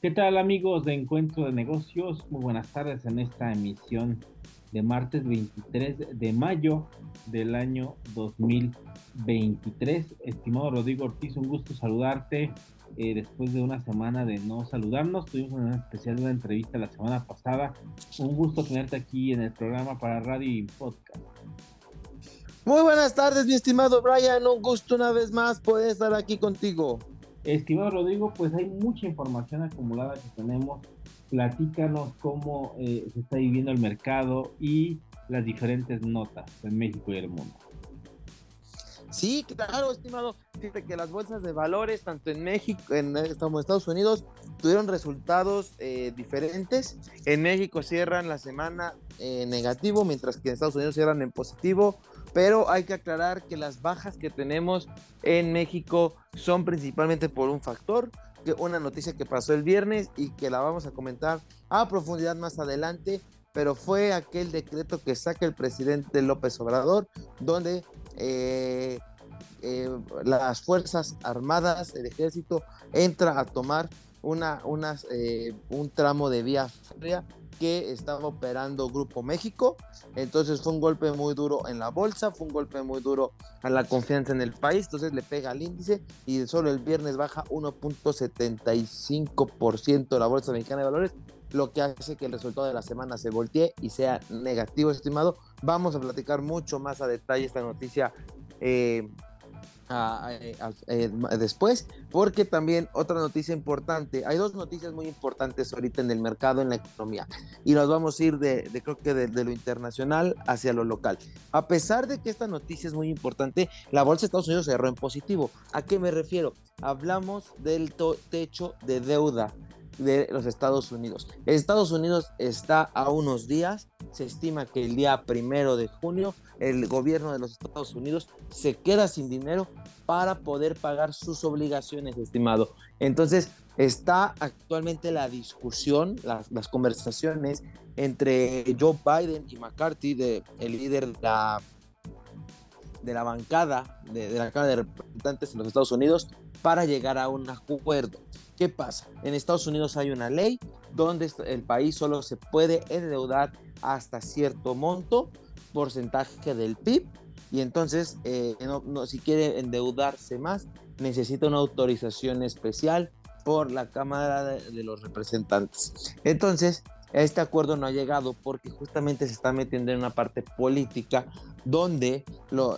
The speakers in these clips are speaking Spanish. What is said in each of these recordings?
¿Qué tal amigos de Encuentro de Negocios? Muy buenas tardes en esta emisión de martes 23 de mayo del año 2023. Estimado Rodrigo Ortiz, un gusto saludarte eh, después de una semana de no saludarnos. Tuvimos una especial una entrevista la semana pasada. Un gusto tenerte aquí en el programa para radio y podcast. Muy buenas tardes, mi estimado Brian. Un gusto una vez más poder estar aquí contigo. Estimado Rodrigo, pues hay mucha información acumulada que tenemos. Platícanos cómo eh, se está viviendo el mercado y las diferentes notas en México y el mundo. Sí, claro, estimado. Fíjate que las bolsas de valores, tanto en México en, como en Estados Unidos, tuvieron resultados eh, diferentes. En México cierran la semana en negativo, mientras que en Estados Unidos cierran en positivo pero hay que aclarar que las bajas que tenemos en México son principalmente por un factor, que una noticia que pasó el viernes y que la vamos a comentar a profundidad más adelante, pero fue aquel decreto que saca el presidente López Obrador, donde eh, eh, las Fuerzas Armadas, el ejército, entra a tomar una, eh, un tramo de vía férrea que estaba operando Grupo México. Entonces fue un golpe muy duro en la bolsa, fue un golpe muy duro a la confianza en el país. Entonces le pega al índice y solo el viernes baja 1.75% la bolsa mexicana de valores, lo que hace que el resultado de la semana se voltee y sea negativo, estimado. Vamos a platicar mucho más a detalle esta noticia. Eh, eh, después, porque también otra noticia importante, hay dos noticias muy importantes ahorita en el mercado, en la economía, y nos vamos a ir de, creo que de, lo internacional hacia lo local. A pesar de que esta noticia es muy importante, la bolsa de Estados Unidos cerró en positivo. ¿A qué me refiero? Hablamos del techo de deuda de los Estados Unidos. Estados Unidos está a unos días, se estima que el día primero de junio el gobierno de los Estados Unidos se queda sin dinero para poder pagar sus obligaciones, estimado. Entonces, está actualmente la discusión, las, conversaciones entre Joe Biden y McCarthy, de, el líder de la, de la bancada de, de la Cámara de Representantes en los Estados Unidos, para llegar a un acuerdo. ¿Qué pasa? En Estados Unidos hay una ley donde el país solo se puede endeudar hasta cierto monto, porcentaje del PIB, y entonces eh, no, si quiere endeudarse más, necesita una autorización especial por la Cámara de, los Representantes. Entonces, este acuerdo no ha llegado porque justamente se está metiendo en una parte política donde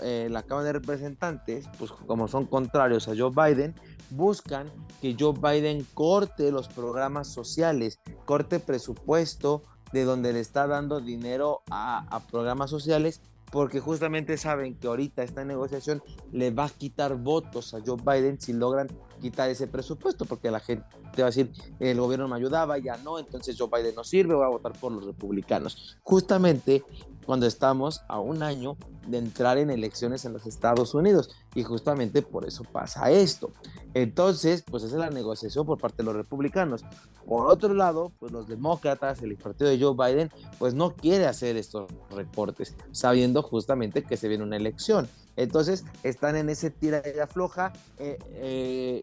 eh, la Cámara de Representantes, pues como son contrarios a Joe Biden, buscan que Joe Biden corte los programas sociales, corte presupuesto de donde le está dando dinero a, programas sociales porque justamente saben que ahorita esta negociación le va a quitar votos a Joe Biden si logran quitar ese presupuesto, porque la gente va a decir, el gobierno me ayudaba, ya no, entonces Joe Biden no sirve, voy a votar por los republicanos. Justamente cuando estamos a un año de entrar en elecciones en los Estados Unidos. Y justamente por eso pasa esto. Entonces, pues es la negociación por parte de los republicanos. Por otro lado, pues los demócratas, el partido de Joe Biden, pues no quiere hacer estos recortes, sabiendo justamente que se viene una elección. Entonces, están en ese tira y afloja. Eh, eh,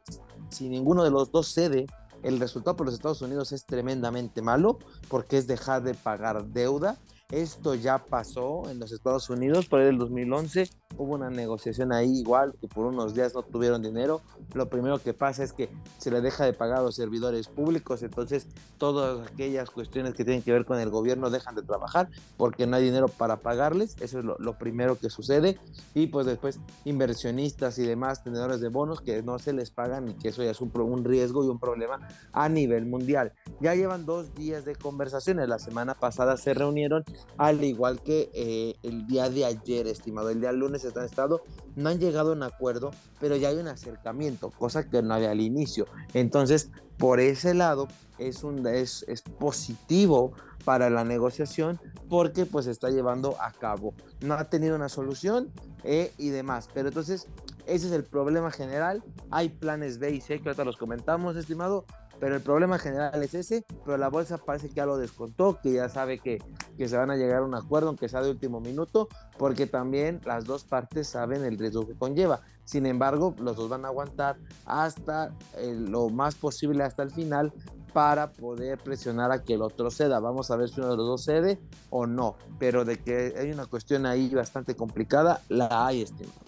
si ninguno de los dos cede, el resultado por los Estados Unidos es tremendamente malo porque es dejar de pagar deuda esto ya pasó en los Estados Unidos por el 2011. Hubo una negociación ahí igual que por unos días no tuvieron dinero. Lo primero que pasa es que se le deja de pagar a los servidores públicos. Entonces todas aquellas cuestiones que tienen que ver con el gobierno dejan de trabajar porque no hay dinero para pagarles. Eso es lo, primero que sucede. Y pues después inversionistas y demás tenedores de bonos que no se les pagan y que eso ya es un, un riesgo y un problema a nivel mundial. Ya llevan dos días de conversaciones. La semana pasada se reunieron al igual que eh, el día de ayer, estimado. El día lunes están estado, no han llegado a un acuerdo, pero ya hay un acercamiento, cosa que no había al inicio. Entonces, por ese lado, es, un, es, es positivo para la negociación porque pues está llevando a cabo. No ha tenido una solución eh, y demás, pero entonces ese es el problema general. Hay planes B y C que ahorita los comentamos, estimado, pero el problema general es ese, pero la bolsa parece que ya lo descontó, que ya sabe que que se van a llegar a un acuerdo, aunque sea de último minuto, porque también las dos partes saben el riesgo que conlleva. Sin embargo, los dos van a aguantar hasta eh, lo más posible, hasta el final, para poder presionar a que el otro ceda. Vamos a ver si uno de los dos cede o no, pero de que hay una cuestión ahí bastante complicada, la hay, estimado.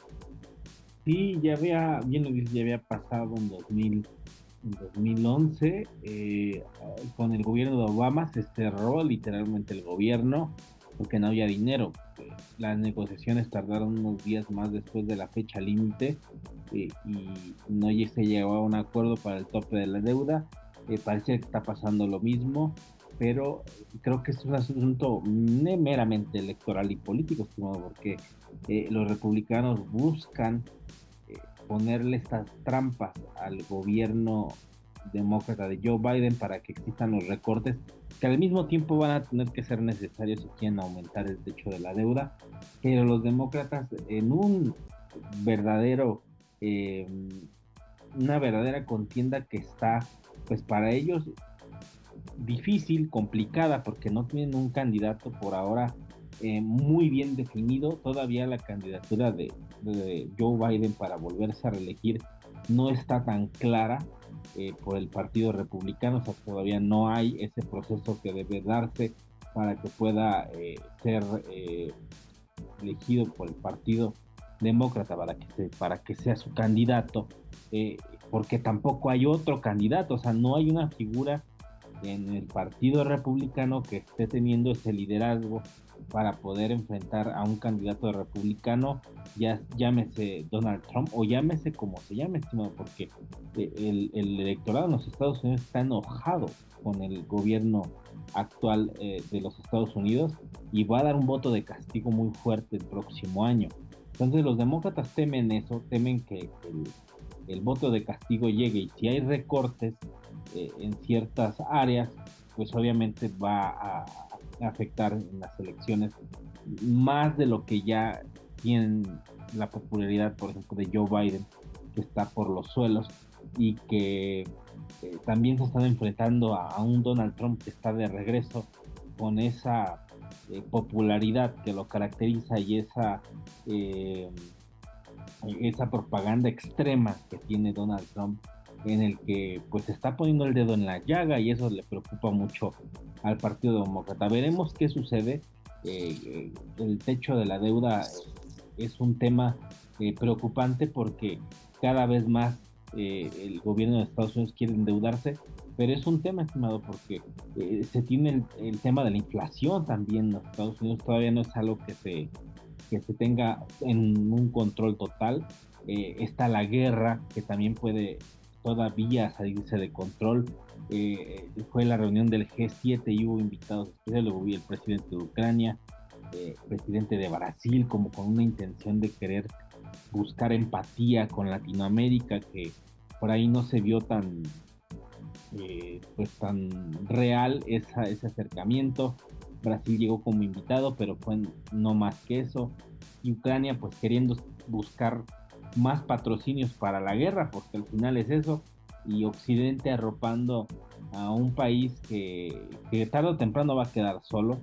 Sí, ya había, bien lo ya había pasado en 2000 en 2011, eh, con el gobierno de Obama se cerró literalmente el gobierno porque no había dinero. Las negociaciones tardaron unos días más después de la fecha límite eh, y no se llegó a un acuerdo para el tope de la deuda. Eh, parece que está pasando lo mismo, pero creo que es un asunto meramente electoral y político, porque los republicanos buscan ponerle estas trampas al gobierno demócrata de Joe Biden para que existan los recortes que al mismo tiempo van a tener que ser necesarios si quieren aumentar el techo de la deuda, pero los demócratas en un verdadero, eh, una verdadera contienda que está, pues para ellos difícil, complicada, porque no tienen un candidato por ahora eh, muy bien definido. Todavía la candidatura de, Joe Biden para volverse a reelegir no está tan clara eh, por el Partido Republicano, o sea, todavía no hay ese proceso que debe darse para que pueda eh, ser elegido por el Partido Demócrata para que, para que sea su candidato, porque tampoco hay otro candidato, o sea, no hay una figura en el Partido Republicano que esté teniendo ese liderazgo para poder enfrentar a un candidato republicano, ya llámese Donald Trump o llámese como se llame, estimado, porque eh, el, electorado en los Estados Unidos está enojado con el gobierno actual eh, de los Estados Unidos y va a dar un voto de castigo muy fuerte el próximo año. Entonces los demócratas temen eso, temen que el, voto de castigo llegue y si hay recortes eh, en ciertas áreas, pues obviamente va a, afectar en las elecciones más de lo que ya tienen la popularidad, por ejemplo, de Joe Biden, que está por los suelos y que eh, también se están enfrentando a, un Donald Trump que está de regreso con esa eh, popularidad que lo caracteriza y esa, eh, esa propaganda extrema que tiene Donald Trump en el que pues está poniendo el dedo en la llaga y eso le preocupa mucho al Partido Demócrata. Veremos qué sucede. Eh, eh, el techo de la deuda es un tema eh, preocupante porque cada vez más el gobierno de Estados Unidos quiere endeudarse, pero es un tema, estimado, porque se tiene el, tema de la inflación también en Estados Unidos, todavía no es algo que se, que se tenga en un control total. está la guerra que también puede todavía salirse de control. Eh, fue la reunión del G7 y hubo invitados especiales, luego el presidente de Ucrania, eh, presidente de Brasil, como con una intención de querer buscar empatía con Latinoamérica, que por ahí no se vio tan, eh, pues tan real esa, ese acercamiento. Brasil llegó como invitado, pero fue no más que eso. Y Ucrania, pues queriendo buscar más patrocinios para la guerra, porque al final es eso, y Occidente arropando a un país que, tarde o temprano va a quedar solo,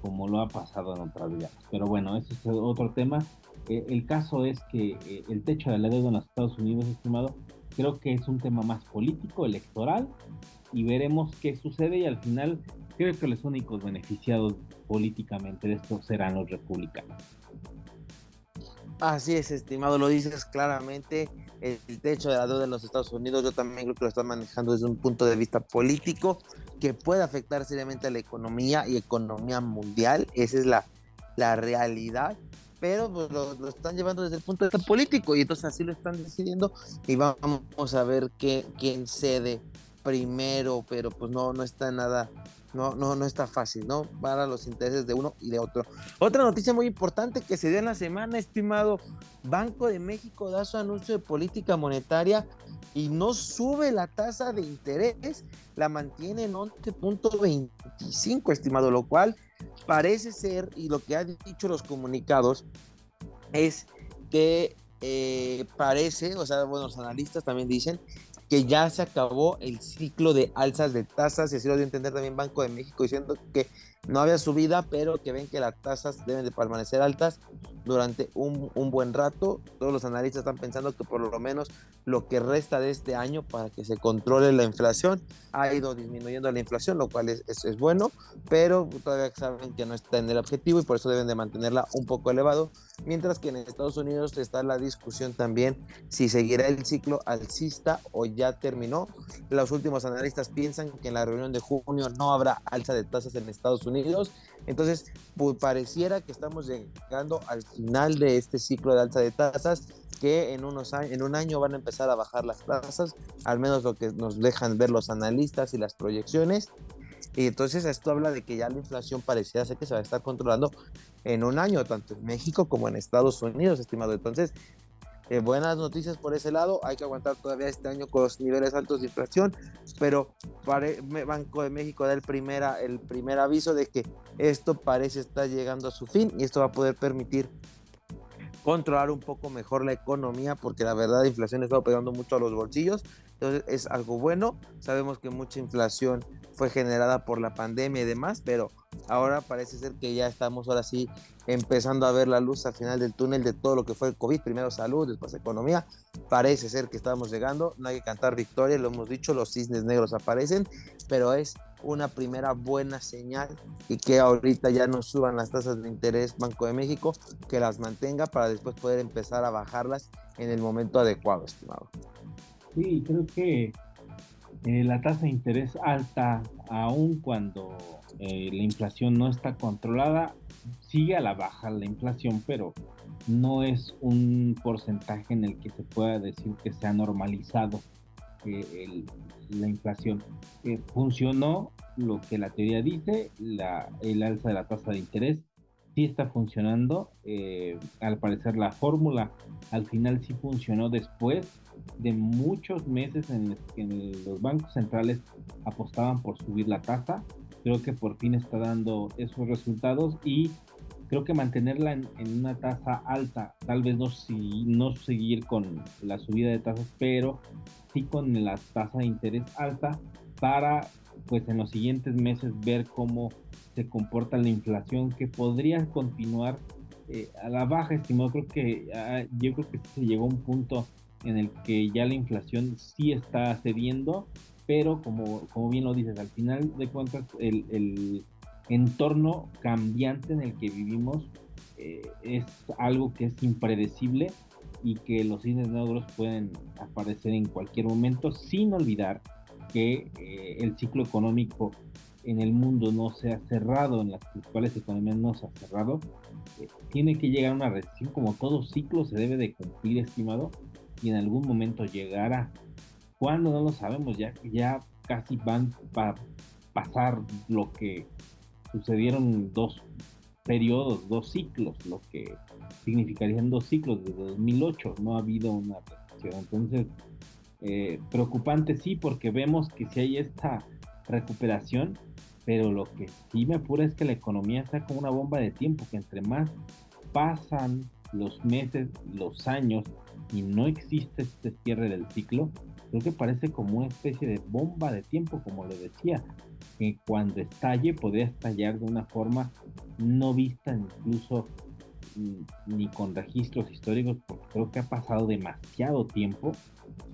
como lo ha pasado en otras vidas. Pero bueno, ese es otro tema. Eh, el caso es que eh, el techo de la deuda en los Estados Unidos, estimado, creo que es un tema más político, electoral, y veremos qué sucede y al final creo que los únicos beneficiados políticamente de esto serán los republicanos. Así es, estimado, lo dices claramente. El, techo de la deuda en los Estados Unidos, yo también creo que lo están manejando desde un punto de vista político que puede afectar seriamente a la economía y economía mundial. Esa es la, la realidad. Pero pues, lo, están llevando desde el punto de vista político y entonces así lo están decidiendo. Y vamos a ver qué, quién cede primero, pero pues no, no está nada no, no, no está fácil, ¿no? Para los intereses de uno y de otro. Otra noticia muy importante que se dio en la semana, estimado, Banco de México da su anuncio de política monetaria y no sube la tasa de interés, la mantiene en 11.25, estimado, lo cual parece ser, y lo que han dicho los comunicados, es que eh, parece, o sea, bueno, los analistas también dicen que ya se acabó el ciclo de alzas de tasas, y así lo dio a entender también Banco de México, diciendo que no había subida, pero que ven que las tasas deben de permanecer altas durante un, un, buen rato. Todos los analistas están pensando que por lo menos lo que resta de este año para que se controle la inflación ha ido disminuyendo la inflación, lo cual es, es, es bueno, pero todavía saben que no está en el objetivo y por eso deben de mantenerla un poco elevado. Mientras que en Estados Unidos está la discusión también si seguirá el ciclo alcista o ya terminó. Los últimos analistas piensan que en la reunión de junio no habrá alza de tasas en Estados Unidos entonces, pues, pareciera que estamos llegando al final de este ciclo de alza de tasas, que en, unos años, en un año van a empezar a bajar las tasas, al menos lo que nos dejan ver los analistas y las proyecciones. Y entonces esto habla de que ya la inflación pareciera ser que se va a estar controlando en un año, tanto en México como en Estados Unidos, estimado. Entonces, eh, buenas noticias por ese lado. Hay que aguantar todavía este año con los niveles altos de inflación, pero Banco de México da el, primera, el primer aviso de que esto parece estar llegando a su fin y esto va a poder permitir controlar un poco mejor la economía porque la verdad la inflación está pegando mucho a los bolsillos. Entonces es algo bueno. Sabemos que mucha inflación fue generada por la pandemia y demás, pero ahora parece ser que ya estamos ahora sí empezando a ver la luz al final del túnel de todo lo que fue el COVID, primero salud, después economía, parece ser que estamos llegando, no hay que cantar victoria, lo hemos dicho, los cisnes negros aparecen, pero es una primera buena señal y que ahorita ya no suban las tasas de interés Banco de México, que las mantenga para después poder empezar a bajarlas en el momento adecuado, estimado. Sí, creo que eh, la tasa de interés alta, aun cuando eh, la inflación no está controlada, sigue a la baja la inflación, pero no es un porcentaje en el que se pueda decir que se ha normalizado eh, la inflación. funcionó lo que la teoría dice, la, el alza de la tasa de interés sí está funcionando. al parecer la fórmula al final sí funcionó después de muchos meses en los que los bancos centrales apostaban por subir la tasa. Creo que por fin está dando esos resultados y creo que mantenerla en, una tasa alta, tal vez no, si, no seguir con la subida de tasas, pero sí con la tasa de interés alta para pues en los siguientes meses ver cómo se comporta la inflación que podría continuar eh, a la baja, estimado. Creo que ah, yo creo que se llegó a un punto en el que ya la inflación sí está cediendo, pero como, como bien lo dices, al final de cuentas el, el entorno cambiante en el que vivimos eh, es algo que es impredecible y que los cines negros pueden aparecer en cualquier momento sin olvidar que eh, el ciclo económico en el mundo no se ha cerrado, en las principales economías no se ha cerrado, eh, tiene que llegar a una recesión como todo ciclo se debe de cumplir, estimado, y en algún momento llegará. Cuando no lo sabemos, ya, ya casi van para pasar lo que sucedieron dos periodos, dos ciclos, lo que significarían dos ciclos desde 2008. No ha habido una recesión. Entonces, eh, preocupante sí, porque vemos que si hay esta recuperación, pero lo que sí me apura es que la economía está como una bomba de tiempo, que entre más pasan los meses, los años, y no existe este cierre del ciclo, creo que parece como una especie de bomba de tiempo, como le decía, que cuando estalle podría estallar de una forma no vista incluso mm, ni con registros históricos, porque creo que ha pasado demasiado tiempo,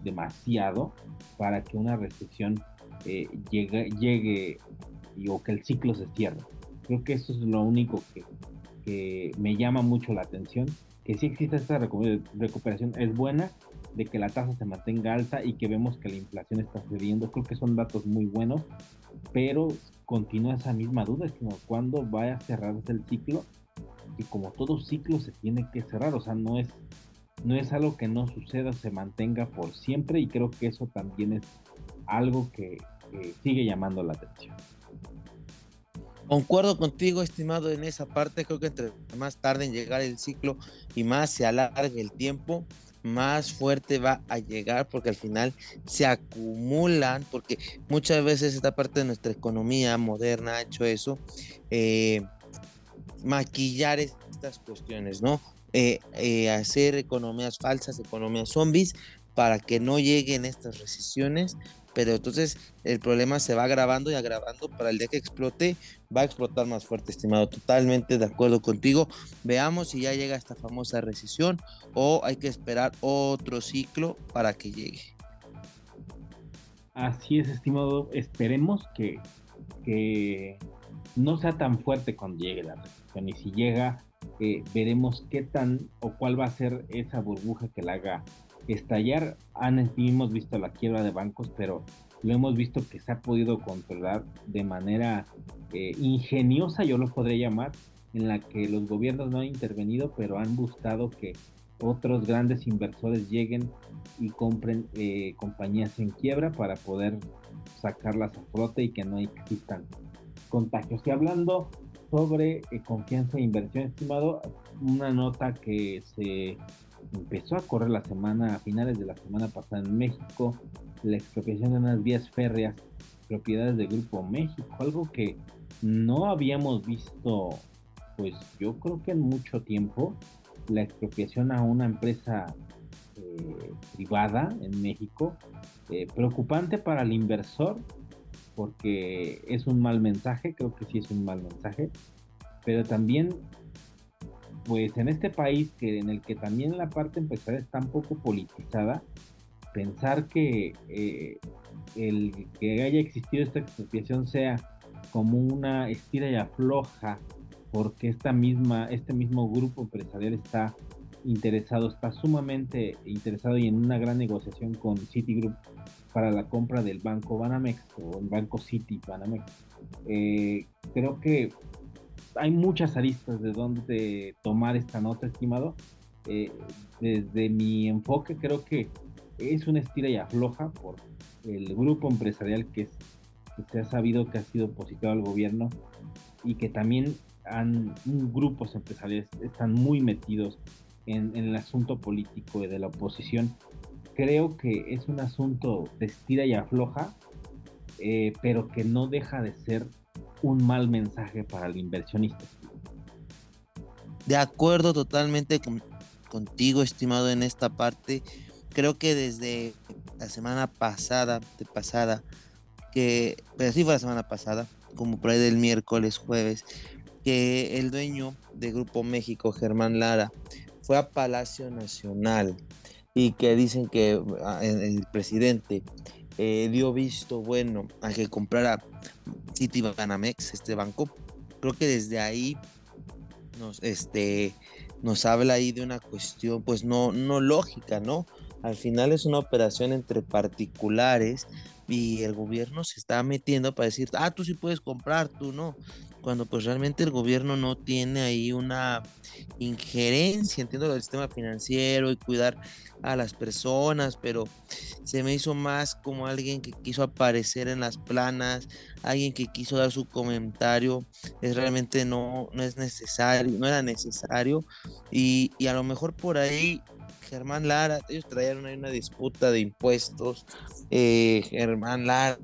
demasiado, para que una recesión eh, llegue, llegue o que el ciclo se cierre. Creo que eso es lo único que, que me llama mucho la atención que sí existe esta recuperación es buena, de que la tasa se mantenga alta y que vemos que la inflación está cediendo. Creo que son datos muy buenos, pero continúa esa misma duda, como cuándo va a cerrarse el ciclo y como todo ciclo se tiene que cerrar, o sea, no es, no es algo que no suceda, se mantenga por siempre y creo que eso también es algo que sigue llamando la atención. Concuerdo contigo, estimado, en esa parte. Creo que entre más tarde en llegar el ciclo y más se alargue el tiempo, más fuerte va a llegar porque al final se acumulan, porque muchas veces esta parte de nuestra economía moderna ha hecho eso, eh, maquillar estas cuestiones, ¿no? Eh, eh, hacer economías falsas, economías zombies, para que no lleguen estas recesiones. Pero entonces el problema se va agravando y agravando para el día que explote, va a explotar más fuerte, estimado. Totalmente de acuerdo contigo. Veamos si ya llega esta famosa recesión o hay que esperar otro ciclo para que llegue. Así es, estimado. Esperemos que, que no sea tan fuerte cuando llegue la recesión. Y si llega, eh, veremos qué tan o cuál va a ser esa burbuja que la haga estallar. Han, hemos visto la quiebra de bancos, pero lo hemos visto que se ha podido controlar de manera eh, ingeniosa, yo lo podría llamar, en la que los gobiernos no han intervenido, pero han buscado que otros grandes inversores lleguen y compren eh, compañías en quiebra para poder sacarlas a flote y que no existan contagios. Y hablando sobre eh, confianza e inversión, estimado, una nota que se empezó a correr la semana, a finales de la semana pasada en México, la expropiación de unas vías férreas, propiedades de Grupo México, algo que no habíamos visto, pues yo creo que en mucho tiempo, la expropiación a una empresa eh, privada en México, eh, preocupante para el inversor, porque es un mal mensaje, creo que sí es un mal mensaje, pero también, pues en este país que en el que también la parte empresarial está un poco politizada, pensar que eh, el que haya existido esta expropiación sea como una estira y afloja, porque esta misma, este mismo grupo empresarial está interesado, está sumamente interesado y en una gran negociación con Citigroup para la compra del banco Banamex o el banco City Banamex. Eh, creo que hay muchas aristas de dónde tomar esta nota, estimado. Eh, desde mi enfoque creo que es una estira y afloja por el grupo empresarial que, se ha sabido que ha sido opositor al gobierno y que también han, grupos empresariales están muy metidos en, en el asunto político de la oposición creo que es un asunto de estira y afloja, eh, pero que no deja de ser un mal mensaje para el inversionista. De acuerdo totalmente contigo, estimado, en esta parte. Creo que desde la semana pasada, de pasada, que, pero sí fue la semana pasada, como por ahí del miércoles, jueves, que el dueño de Grupo México, Germán Lara, fue a Palacio Nacional y que dicen que ah, el presidente eh, dio visto bueno a que comprara Citibanamex, este banco. Creo que desde ahí nos, este, nos habla ahí de una cuestión, pues no, no lógica, ¿no? Al final es una operación entre particulares y el gobierno se está metiendo para decir, ah, tú sí puedes comprar, tú no cuando pues realmente el gobierno no tiene ahí una injerencia, entiendo del sistema financiero y cuidar a las personas, pero se me hizo más como alguien que quiso aparecer en las planas, alguien que quiso dar su comentario, es realmente no, no es necesario, no era necesario, y, y a lo mejor por ahí Germán Lara, ellos ahí una disputa de impuestos, eh, Germán Lara,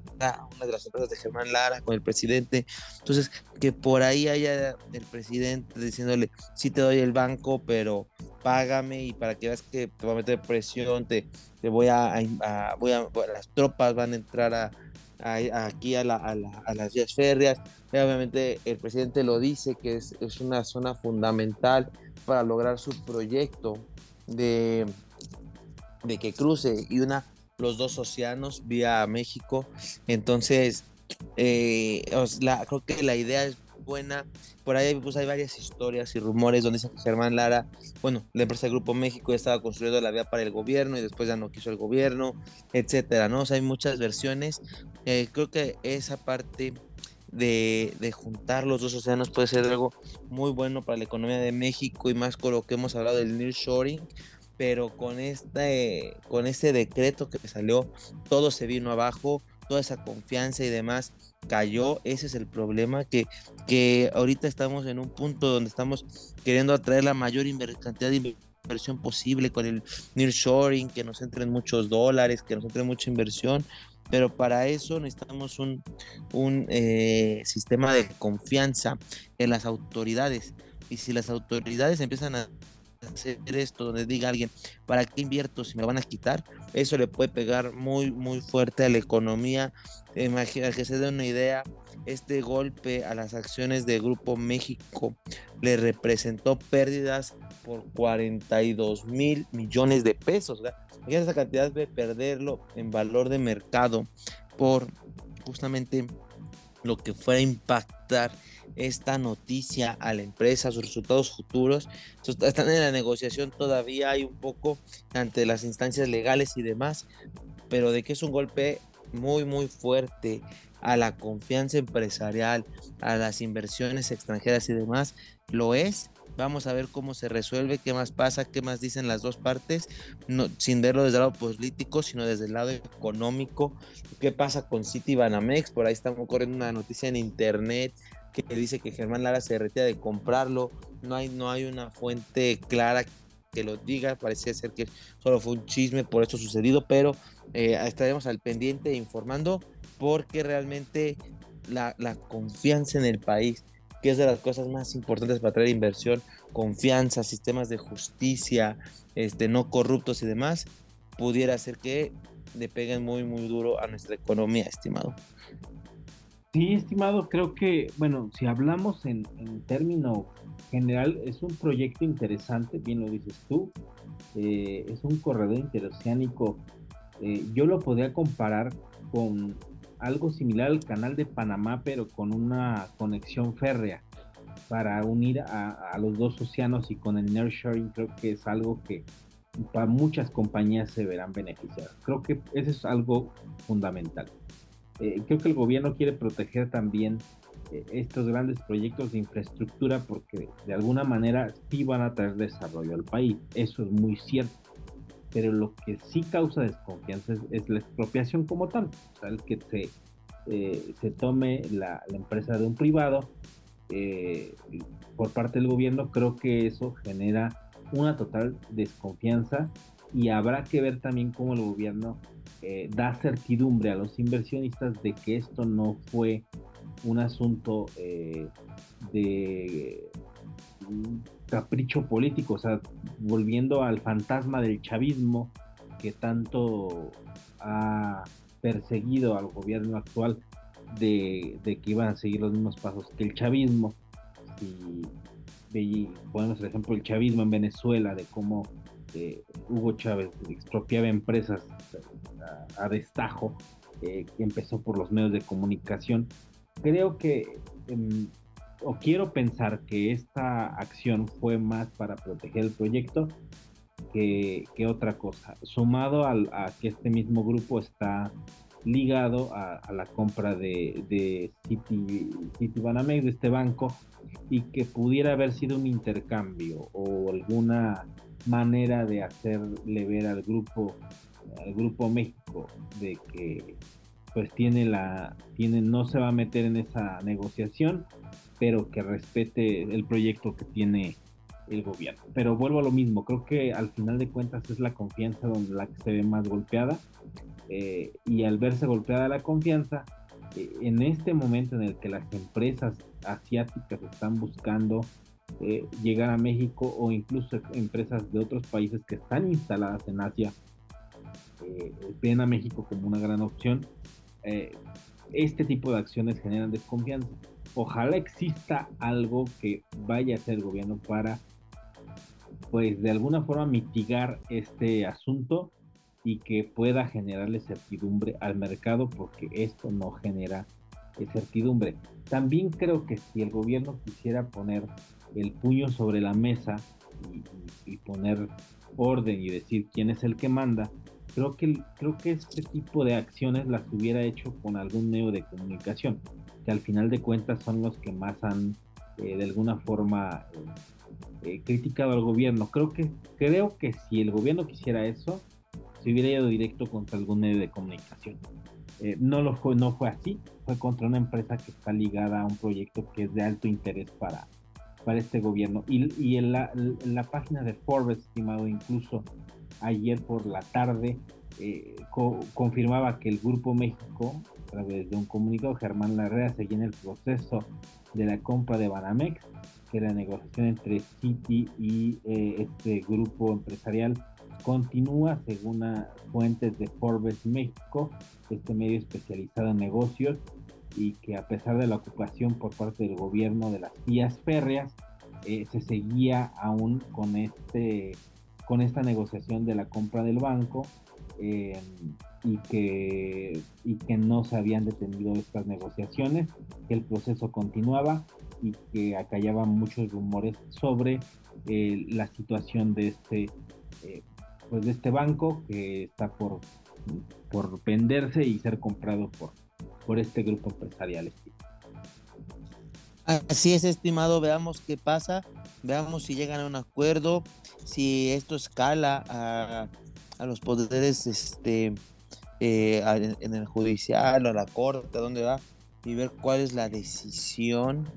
una de las empresas de Germán Lara con el presidente, entonces que por ahí haya el presidente diciéndole, sí te doy el banco, pero págame y para que veas que te voy a meter presión, te, voy a, voy a, las tropas van a entrar a, aquí a, las vías férreas. obviamente el presidente lo dice que es, una zona fundamental para lograr su proyecto de, de que cruce y una los dos océanos vía México. Entonces, eh, creo que la idea es buena. Por ahí pues, hay varias historias y rumores donde dice que Germán Lara, bueno, la empresa Grupo México estaba construyendo la vía para el gobierno y después ya no quiso el gobierno, etcétera, ¿no? Hay muchas versiones. Eh, creo que esa parte de, de, juntar los dos océanos puede ser algo muy bueno para la economía de México y más con lo que hemos hablado del nearshoring, pero con este, con este decreto que salió, todo se vino abajo, toda esa confianza y demás cayó, ese es el problema, que, que ahorita estamos en un punto donde estamos queriendo atraer la mayor cantidad de inversión posible con el nearshoring, que nos entren muchos dólares, que nos entre mucha inversión, pero para eso necesitamos un, eh, sistema de confianza en las autoridades. Y si las autoridades empiezan a hacer esto, donde diga alguien, ¿para qué invierto si me van a quitar? Eso le puede pegar muy, muy fuerte a la economía. Imagina que se dé una idea, este golpe a las acciones de Grupo México le representó pérdidas por 42 mil millones de pesos. ¿verdad? Esa cantidad de perderlo en valor de mercado por justamente lo que fuera a impactar esta noticia a la empresa, sus resultados futuros. Están en la negociación todavía, hay un poco ante las instancias legales y demás, pero de que es un golpe muy, muy fuerte a la confianza empresarial, a las inversiones extranjeras y demás, lo es. Vamos a ver cómo se resuelve, qué más pasa, qué más dicen las dos partes, no, sin verlo desde el lado político, sino desde el lado económico. ¿Qué pasa con City Banamex? Por ahí estamos corriendo una noticia en internet que dice que Germán Lara se retira de comprarlo. No hay, no hay una fuente clara que lo diga. Parecía ser que solo fue un chisme por esto sucedido, pero eh, estaremos al pendiente informando porque realmente la, la, confianza en el país, que es de las cosas más importantes para traer inversión, confianza, sistemas de justicia, este, no corruptos y demás, pudiera ser que le peguen muy, muy duro a nuestra economía, estimado. Sí, estimado, creo que, bueno, si hablamos en, en término general, es un proyecto interesante, bien lo dices tú, eh, es un corredor interoceánico. Eh, yo lo podría comparar con algo similar al canal de Panamá, pero con una conexión férrea para unir a, los dos océanos y con el nearshoring creo que es algo que para muchas compañías se verán beneficiadas. Creo que eso es algo fundamental. Eh, creo que el gobierno quiere proteger también eh, estos grandes proyectos de infraestructura porque de alguna manera sí van a traer desarrollo al país. Eso es muy cierto. Pero lo que sí causa desconfianza es, la expropiación como tal. El que se, eh, se tome la, la, empresa de un privado por parte del gobierno, creo que eso genera una total desconfianza y habrá que ver también cómo el gobierno eh, da certidumbre a los inversionistas de que esto no fue un asunto eh, de capricho político, o sea, volviendo al fantasma del chavismo que tanto ha perseguido al gobierno actual de, que iban a seguir los mismos pasos que el chavismo. Y ponemos el ejemplo el chavismo en Venezuela, de cómo eh, Hugo Chávez expropiaba empresas a, destajo, eh, que empezó por los medios de comunicación. Creo que, em, o quiero pensar que esta acción fue más para proteger el proyecto que, otra cosa, sumado al, a que este mismo grupo está ligado a, la compra de, de City, de este banco, y que pudiera haber sido un intercambio o alguna manera de hacerle ver al grupo al grupo México de que pues tiene la tiene no se va a meter en esa negociación pero que respete el proyecto que tiene el gobierno pero vuelvo a lo mismo creo que al final de cuentas es la confianza donde la que se ve más golpeada eh, y al verse golpeada la confianza eh, en este momento en el que las empresas asiáticas están buscando eh, llegar a México o incluso empresas de otros países que están instaladas en Asia ven a México como una gran opción. Este tipo de acciones generan desconfianza. Ojalá exista algo que vaya a hacer el gobierno para, pues de alguna forma mitigar este asunto y que pueda generarle certidumbre al mercado porque esto no genera certidumbre. También creo que si el gobierno quisiera poner el puño sobre la mesa y, poner orden y decir quién es el que manda, creo que, creo que este tipo de acciones las hubiera hecho con algún medio de comunicación, que al final de cuentas son los que más han eh, de alguna forma eh, eh, criticado al gobierno. Creo que, creo que si el gobierno quisiera eso, se hubiera ido directo contra algún medio de comunicación. no lo fue, no fue así, fue contra una empresa que está ligada a un proyecto que es de alto interés para, para este gobierno. Y, y en, la, en, la, página de Forbes, estimado, incluso ayer por la tarde, eh, co confirmaba que el Grupo México, través de un comunicado, Germán Larrea seguía en el proceso de la compra de Banamex, que la negociación entre Citi y eh, este grupo empresarial continúa según fuentes de Forbes México, este medio especializado en negocios, y que a pesar de la ocupación por parte del gobierno de las vías férreas, eh, se seguía aún con, este, con esta negociación de la compra del banco eh, y, que, y que no se habían detenido estas negociaciones, que el proceso continuaba y que acallaban muchos rumores sobre eh, la situación de este, pues de este banco que está por, por venderse y ser comprado por, por este grupo empresarial. Así es, estimado. Veamos qué pasa. Veamos si llegan a un acuerdo, si esto escala a, los poderes este, eh, en el judicial o a la corte, a dónde va, y ver cuál es la decisión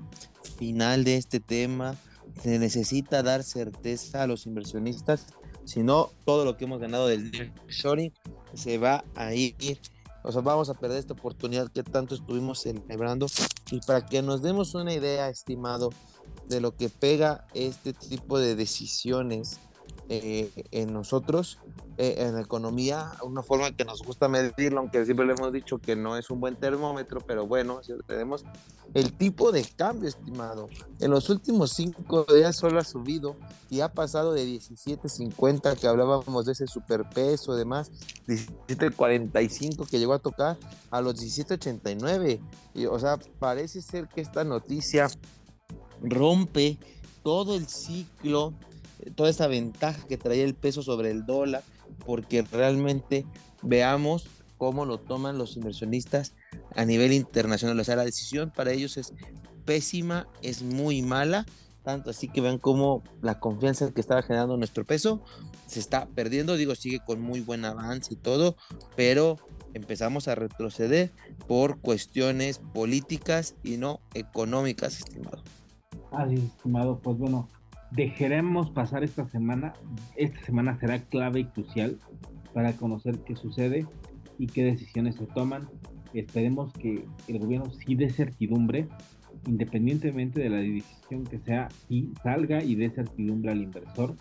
final de este tema. Se necesita dar certeza a los inversionistas, si no, todo lo que hemos ganado del shoring se va a ir o sea, vamos a perder esta oportunidad que tanto estuvimos celebrando. Y para que nos demos una idea, estimado, de lo que pega este tipo de decisiones eh, en nosotros, eh, en la economía, una forma que nos gusta medirlo, aunque siempre le hemos dicho que no es un buen termómetro, pero bueno, si tenemos el tipo de cambio, estimado. En los últimos cinco días solo ha subido y ha pasado de 17.50 que hablábamos de ese superpeso y demás, 17.45 que llegó a tocar a los 17.89. Y, o sea, parece ser que esta noticia rompe todo el ciclo toda esa ventaja que traía el peso sobre el dólar, porque realmente veamos cómo lo toman los inversionistas a nivel internacional. O sea, la decisión para ellos es pésima, es muy mala, tanto así que vean cómo la confianza que estaba generando nuestro peso se está perdiendo. Digo, sigue con muy buen avance y todo, pero empezamos a retroceder por cuestiones políticas y no económicas, estimado. Así, estimado, pues bueno, dejaremos pasar esta semana. Esta semana será clave y crucial para conocer qué sucede y qué decisiones se toman. Esperemos que el gobierno sí dé certidumbre, independientemente de la decisión que sea, y salga y dé certidumbre al inversor,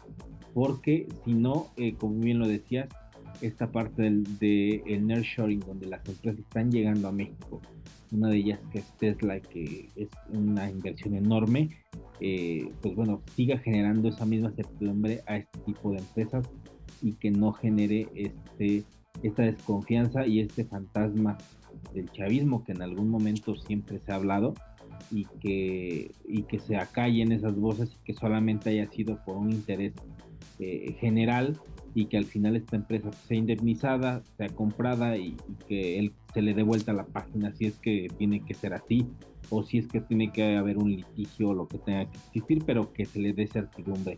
porque si no, eh, como bien lo decías, esta parte del, de el nearshoring, donde las empresas están llegando a México, una de ellas que es Tesla, que es una inversión enorme, eh, pues bueno, siga generando esa misma certidumbre a este tipo de empresas y que no genere este, esta desconfianza y este fantasma del chavismo que en algún momento siempre se ha hablado y que, y que se acallen esas voces y que solamente haya sido por un interés eh, general y que al final esta empresa sea indemnizada, sea comprada y, que él se le dé vuelta la página si es que tiene que ser así o si es que tiene que haber un litigio o lo que tenga que existir, pero que se le dé certidumbre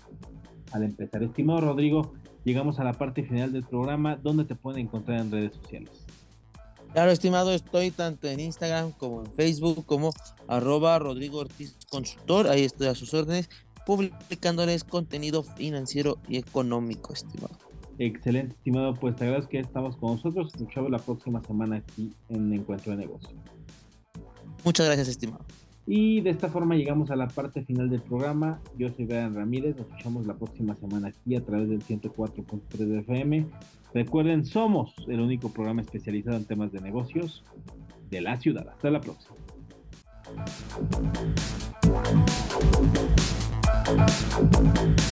al empezar. Estimado Rodrigo, llegamos a la parte final del programa. ¿Dónde te pueden encontrar en redes sociales? Claro, estimado, estoy tanto en Instagram como en Facebook como arroba Rodrigo Ortiz Consultor. Ahí estoy a sus órdenes, publicándoles contenido financiero y económico, estimado. Excelente, estimado. Pues te agradezco que estamos con nosotros. Nos vemos la próxima semana aquí en Encuentro de Negocios. Muchas gracias, estimado. Y de esta forma llegamos a la parte final del programa. Yo soy Brian Ramírez. Nos escuchamos la próxima semana aquí a través del 104.3 de FM. Recuerden, somos el único programa especializado en temas de negocios de la ciudad. Hasta la próxima.